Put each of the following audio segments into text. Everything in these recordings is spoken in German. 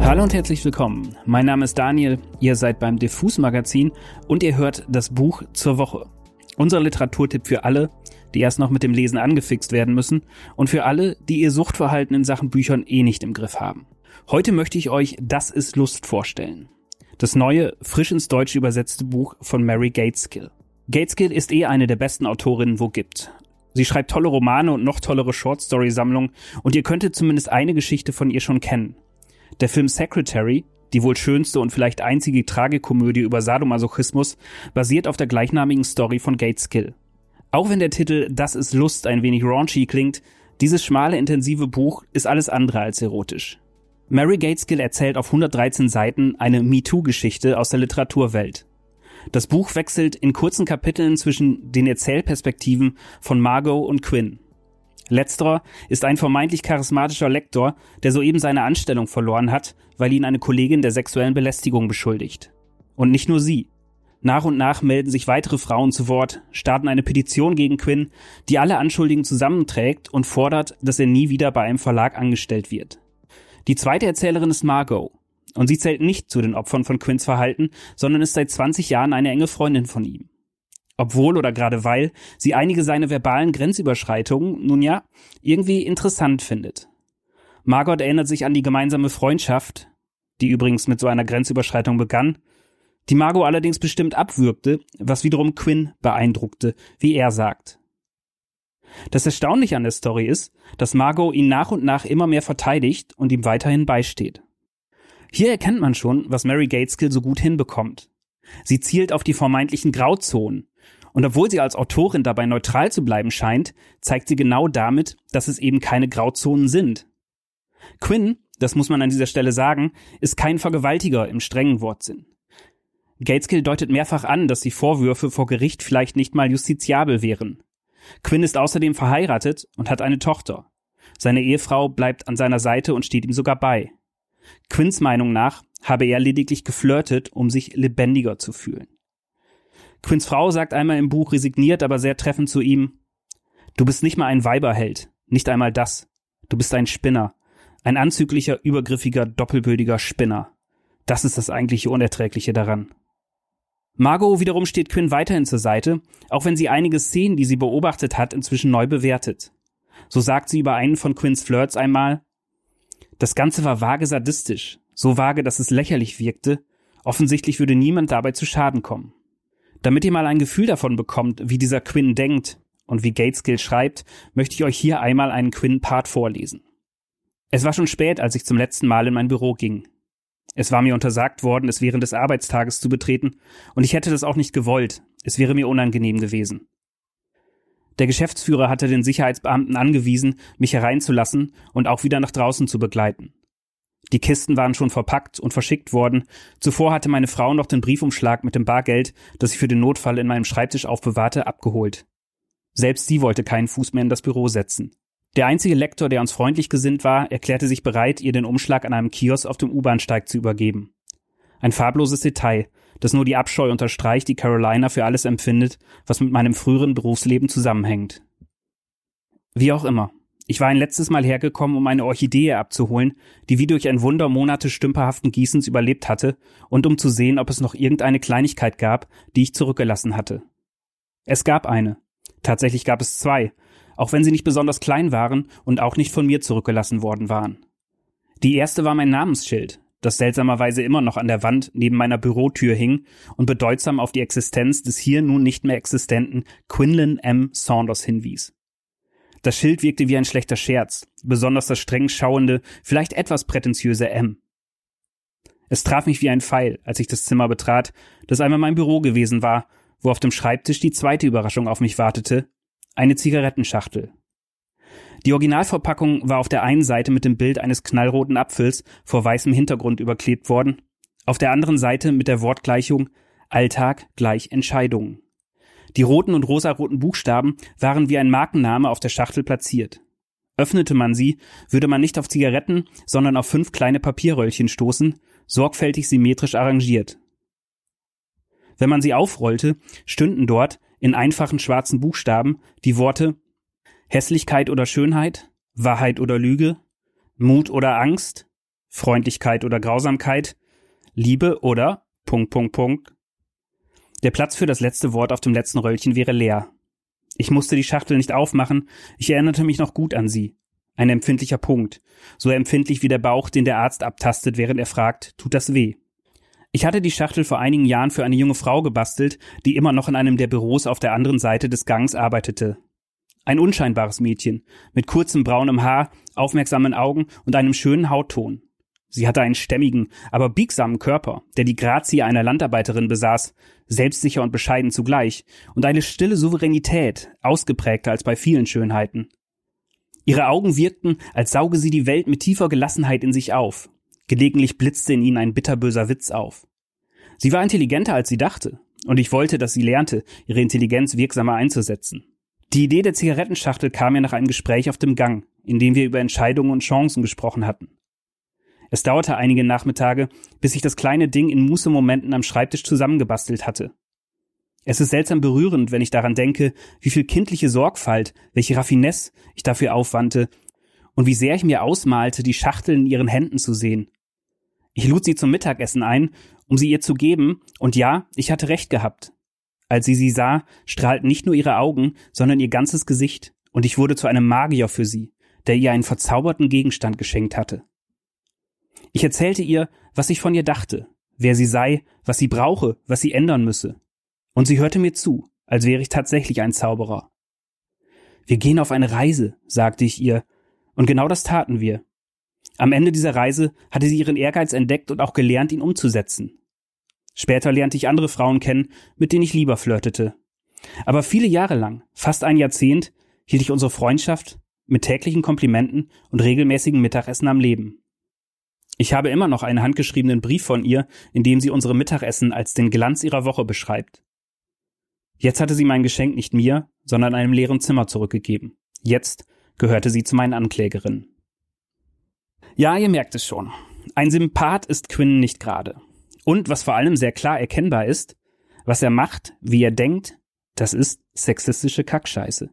Hallo und herzlich willkommen. Mein Name ist Daniel, ihr seid beim Diffus Magazin und ihr hört das Buch zur Woche. Unser Literaturtipp für alle, die erst noch mit dem Lesen angefixt werden müssen und für alle, die ihr Suchtverhalten in Sachen Büchern eh nicht im Griff haben. Heute möchte ich euch Das ist Lust vorstellen. Das neue, frisch ins Deutsche übersetzte Buch von Mary Gateskill. Gateskill ist eh eine der besten Autorinnen, wo gibt. Sie schreibt tolle Romane und noch tollere Shortstory-Sammlungen und ihr könntet zumindest eine Geschichte von ihr schon kennen. Der Film Secretary, die wohl schönste und vielleicht einzige Tragikomödie über Sadomasochismus, basiert auf der gleichnamigen Story von Gateskill. Auch wenn der Titel Das ist Lust ein wenig raunchy klingt, dieses schmale, intensive Buch ist alles andere als erotisch. Mary Gateskill erzählt auf 113 Seiten eine MeToo-Geschichte aus der Literaturwelt. Das Buch wechselt in kurzen Kapiteln zwischen den Erzählperspektiven von Margot und Quinn. Letzterer ist ein vermeintlich charismatischer Lektor, der soeben seine Anstellung verloren hat, weil ihn eine Kollegin der sexuellen Belästigung beschuldigt. Und nicht nur sie. Nach und nach melden sich weitere Frauen zu Wort, starten eine Petition gegen Quinn, die alle Anschuldigen zusammenträgt und fordert, dass er nie wieder bei einem Verlag angestellt wird. Die zweite Erzählerin ist Margot. Und sie zählt nicht zu den Opfern von Quinns Verhalten, sondern ist seit 20 Jahren eine enge Freundin von ihm obwohl oder gerade weil sie einige seine verbalen Grenzüberschreitungen, nun ja, irgendwie interessant findet. Margot erinnert sich an die gemeinsame Freundschaft, die übrigens mit so einer Grenzüberschreitung begann, die Margot allerdings bestimmt abwürgte, was wiederum Quinn beeindruckte, wie er sagt. Das Erstaunliche an der Story ist, dass Margot ihn nach und nach immer mehr verteidigt und ihm weiterhin beisteht. Hier erkennt man schon, was Mary Gateskill so gut hinbekommt. Sie zielt auf die vermeintlichen Grauzonen, und obwohl sie als Autorin dabei neutral zu bleiben scheint, zeigt sie genau damit, dass es eben keine Grauzonen sind. Quinn, das muss man an dieser Stelle sagen, ist kein Vergewaltiger im strengen Wortsinn. Gateskill deutet mehrfach an, dass die Vorwürfe vor Gericht vielleicht nicht mal justiziabel wären. Quinn ist außerdem verheiratet und hat eine Tochter. Seine Ehefrau bleibt an seiner Seite und steht ihm sogar bei. Quinns Meinung nach habe er lediglich geflirtet, um sich lebendiger zu fühlen. Quinns Frau sagt einmal im Buch resigniert, aber sehr treffend zu ihm, Du bist nicht mal ein Weiberheld, nicht einmal das. Du bist ein Spinner, ein anzüglicher, übergriffiger, doppelbödiger Spinner. Das ist das eigentliche Unerträgliche daran. Margot wiederum steht Quinn weiterhin zur Seite, auch wenn sie einige Szenen, die sie beobachtet hat, inzwischen neu bewertet. So sagt sie über einen von Quinns Flirts einmal, das Ganze war vage sadistisch, so vage, dass es lächerlich wirkte, offensichtlich würde niemand dabei zu Schaden kommen. Damit ihr mal ein Gefühl davon bekommt, wie dieser Quinn denkt und wie Gateskill schreibt, möchte ich euch hier einmal einen Quinn-Part vorlesen. Es war schon spät, als ich zum letzten Mal in mein Büro ging. Es war mir untersagt worden, es während des Arbeitstages zu betreten, und ich hätte das auch nicht gewollt, es wäre mir unangenehm gewesen. Der Geschäftsführer hatte den Sicherheitsbeamten angewiesen, mich hereinzulassen und auch wieder nach draußen zu begleiten. Die Kisten waren schon verpackt und verschickt worden. Zuvor hatte meine Frau noch den Briefumschlag mit dem Bargeld, das ich für den Notfall in meinem Schreibtisch aufbewahrte, abgeholt. Selbst sie wollte keinen Fuß mehr in das Büro setzen. Der einzige Lektor, der uns freundlich gesinnt war, erklärte sich bereit, ihr den Umschlag an einem Kiosk auf dem U-Bahnsteig zu übergeben. Ein farbloses Detail, das nur die Abscheu unterstreicht, die Carolina für alles empfindet, was mit meinem früheren Berufsleben zusammenhängt. Wie auch immer. Ich war ein letztes Mal hergekommen, um eine Orchidee abzuholen, die wie durch ein Wunder Monate stümperhaften Gießens überlebt hatte, und um zu sehen, ob es noch irgendeine Kleinigkeit gab, die ich zurückgelassen hatte. Es gab eine. Tatsächlich gab es zwei, auch wenn sie nicht besonders klein waren und auch nicht von mir zurückgelassen worden waren. Die erste war mein Namensschild, das seltsamerweise immer noch an der Wand neben meiner Bürotür hing und bedeutsam auf die Existenz des hier nun nicht mehr existenten Quinlan M. Saunders hinwies. Das Schild wirkte wie ein schlechter Scherz, besonders das streng schauende, vielleicht etwas prätentiöse M. Es traf mich wie ein Pfeil, als ich das Zimmer betrat, das einmal mein Büro gewesen war, wo auf dem Schreibtisch die zweite Überraschung auf mich wartete, eine Zigarettenschachtel. Die Originalverpackung war auf der einen Seite mit dem Bild eines knallroten Apfels vor weißem Hintergrund überklebt worden, auf der anderen Seite mit der Wortgleichung Alltag gleich Entscheidungen. Die roten und rosaroten Buchstaben waren wie ein Markenname auf der Schachtel platziert. Öffnete man sie, würde man nicht auf Zigaretten, sondern auf fünf kleine Papierröllchen stoßen, sorgfältig symmetrisch arrangiert. Wenn man sie aufrollte, stünden dort in einfachen schwarzen Buchstaben die Worte Hässlichkeit oder Schönheit? Wahrheit oder Lüge? Mut oder Angst? Freundlichkeit oder Grausamkeit? Liebe oder Punkt, Punkt, Punkt. Der Platz für das letzte Wort auf dem letzten Röllchen wäre leer. Ich musste die Schachtel nicht aufmachen, ich erinnerte mich noch gut an sie. Ein empfindlicher Punkt, so empfindlich wie der Bauch, den der Arzt abtastet, während er fragt, tut das weh? Ich hatte die Schachtel vor einigen Jahren für eine junge Frau gebastelt, die immer noch in einem der Büros auf der anderen Seite des Gangs arbeitete. Ein unscheinbares Mädchen, mit kurzem braunem Haar, aufmerksamen Augen und einem schönen Hautton. Sie hatte einen stämmigen, aber biegsamen Körper, der die Grazie einer Landarbeiterin besaß, selbstsicher und bescheiden zugleich, und eine stille Souveränität, ausgeprägter als bei vielen Schönheiten. Ihre Augen wirkten, als sauge sie die Welt mit tiefer Gelassenheit in sich auf. Gelegentlich blitzte in ihnen ein bitterböser Witz auf. Sie war intelligenter, als sie dachte, und ich wollte, dass sie lernte, ihre Intelligenz wirksamer einzusetzen. Die Idee der Zigarettenschachtel kam mir nach einem Gespräch auf dem Gang, in dem wir über Entscheidungen und Chancen gesprochen hatten. Es dauerte einige Nachmittage, bis ich das kleine Ding in Mußemomenten am Schreibtisch zusammengebastelt hatte. Es ist seltsam berührend, wenn ich daran denke, wie viel kindliche Sorgfalt, welche Raffinesse ich dafür aufwandte und wie sehr ich mir ausmalte, die Schachtel in ihren Händen zu sehen. Ich lud sie zum Mittagessen ein, um sie ihr zu geben, und ja, ich hatte recht gehabt. Als sie sie sah, strahlten nicht nur ihre Augen, sondern ihr ganzes Gesicht, und ich wurde zu einem Magier für sie, der ihr einen verzauberten Gegenstand geschenkt hatte. Ich erzählte ihr, was ich von ihr dachte, wer sie sei, was sie brauche, was sie ändern müsse. Und sie hörte mir zu, als wäre ich tatsächlich ein Zauberer. Wir gehen auf eine Reise, sagte ich ihr, und genau das taten wir. Am Ende dieser Reise hatte sie ihren Ehrgeiz entdeckt und auch gelernt, ihn umzusetzen. Später lernte ich andere Frauen kennen, mit denen ich lieber flirtete. Aber viele Jahre lang, fast ein Jahrzehnt, hielt ich unsere Freundschaft mit täglichen Komplimenten und regelmäßigen Mittagessen am Leben. Ich habe immer noch einen handgeschriebenen Brief von ihr, in dem sie unsere Mittagessen als den Glanz ihrer Woche beschreibt. Jetzt hatte sie mein Geschenk nicht mir, sondern einem leeren Zimmer zurückgegeben. Jetzt gehörte sie zu meinen Anklägerinnen. Ja, ihr merkt es schon. Ein Sympath ist Quinn nicht gerade. Und was vor allem sehr klar erkennbar ist, was er macht, wie er denkt, das ist sexistische Kackscheiße.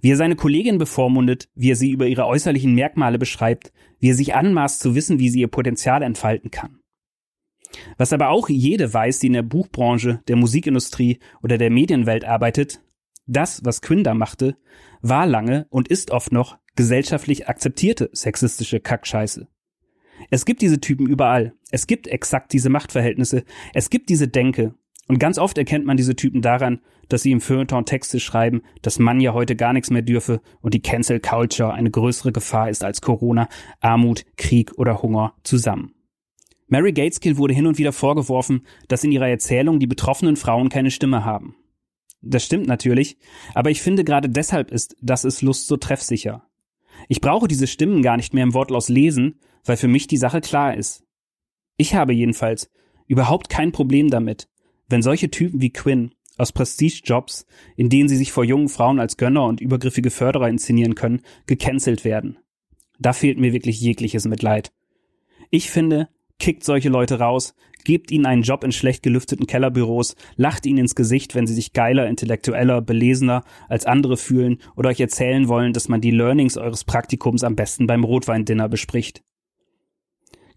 Wie er seine Kollegin bevormundet, wie er sie über ihre äußerlichen Merkmale beschreibt, wie er sich anmaßt zu wissen, wie sie ihr Potenzial entfalten kann. Was aber auch jede weiß, die in der Buchbranche, der Musikindustrie oder der Medienwelt arbeitet, das, was Quinn da machte, war lange und ist oft noch gesellschaftlich akzeptierte sexistische Kackscheiße. Es gibt diese Typen überall. Es gibt exakt diese Machtverhältnisse. Es gibt diese Denke. Und ganz oft erkennt man diese Typen daran, dass sie im Feuilleton Texte schreiben, dass man ja heute gar nichts mehr dürfe und die Cancel Culture eine größere Gefahr ist als Corona, Armut, Krieg oder Hunger zusammen. Mary Gateskill wurde hin und wieder vorgeworfen, dass in ihrer Erzählung die betroffenen Frauen keine Stimme haben. Das stimmt natürlich, aber ich finde gerade deshalb ist Das ist Lust so treffsicher. Ich brauche diese Stimmen gar nicht mehr im Wortlaut lesen, weil für mich die Sache klar ist. Ich habe jedenfalls überhaupt kein Problem damit, wenn solche Typen wie Quinn aus Prestige-Jobs, in denen sie sich vor jungen Frauen als Gönner und übergriffige Förderer inszenieren können, gecancelt werden. Da fehlt mir wirklich jegliches Mitleid. Ich finde, kickt solche Leute raus, gebt ihnen einen Job in schlecht gelüfteten Kellerbüros, lacht ihnen ins Gesicht, wenn sie sich geiler, intellektueller, belesener als andere fühlen oder euch erzählen wollen, dass man die Learnings eures Praktikums am besten beim Rotweindinner bespricht.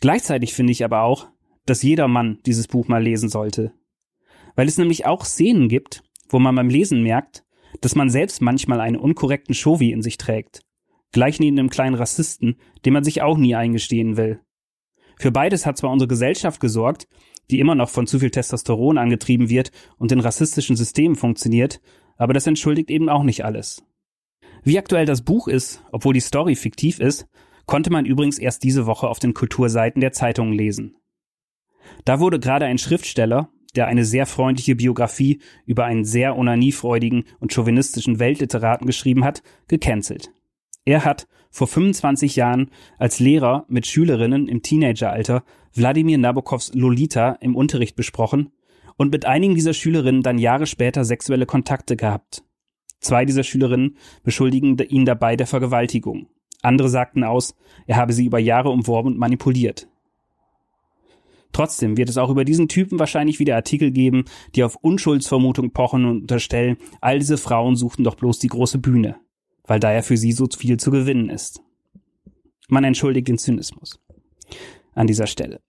Gleichzeitig finde ich aber auch, dass jeder Mann dieses Buch mal lesen sollte. Weil es nämlich auch Szenen gibt, wo man beim Lesen merkt, dass man selbst manchmal einen unkorrekten Shovi in sich trägt. Gleich neben einem kleinen Rassisten, den man sich auch nie eingestehen will. Für beides hat zwar unsere Gesellschaft gesorgt, die immer noch von zu viel Testosteron angetrieben wird und in rassistischen Systemen funktioniert, aber das entschuldigt eben auch nicht alles. Wie aktuell das Buch ist, obwohl die Story fiktiv ist, konnte man übrigens erst diese Woche auf den Kulturseiten der Zeitungen lesen. Da wurde gerade ein Schriftsteller, der eine sehr freundliche Biografie über einen sehr onaniefreudigen und chauvinistischen Weltliteraten geschrieben hat, gecancelt. Er hat vor 25 Jahren als Lehrer mit Schülerinnen im Teenageralter Wladimir Nabokovs Lolita im Unterricht besprochen und mit einigen dieser Schülerinnen dann Jahre später sexuelle Kontakte gehabt. Zwei dieser Schülerinnen beschuldigen ihn dabei der Vergewaltigung. Andere sagten aus, er habe sie über Jahre umworben und manipuliert. Trotzdem wird es auch über diesen Typen wahrscheinlich wieder Artikel geben, die auf Unschuldsvermutung pochen und unterstellen, all diese Frauen suchten doch bloß die große Bühne. weil daher für sie so viel zu gewinnen ist. Man entschuldigt den Zynismus. An dieser Stelle.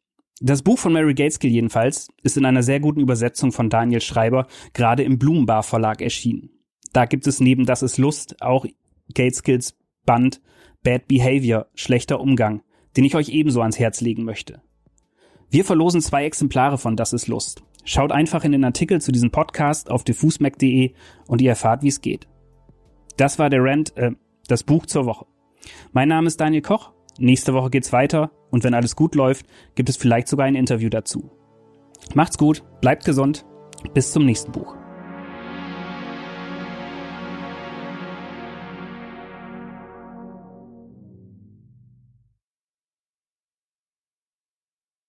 Das Buch von Mary Gateskill jedenfalls ist in einer sehr guten Übersetzung von Daniel Schreiber gerade im Blumenbar Verlag erschienen. Da gibt es neben Das ist Lust auch Gateskills Band Bad Behavior, schlechter Umgang, den ich euch ebenso ans Herz legen möchte. Wir verlosen zwei Exemplare von Das ist Lust. Schaut einfach in den Artikel zu diesem Podcast auf diffusmac.de und ihr erfahrt, wie es geht. Das war der Rant, äh, das Buch zur Woche. Mein Name ist Daniel Koch. Nächste Woche geht's weiter und wenn alles gut läuft, gibt es vielleicht sogar ein Interview dazu. Macht's gut, bleibt gesund, bis zum nächsten Buch.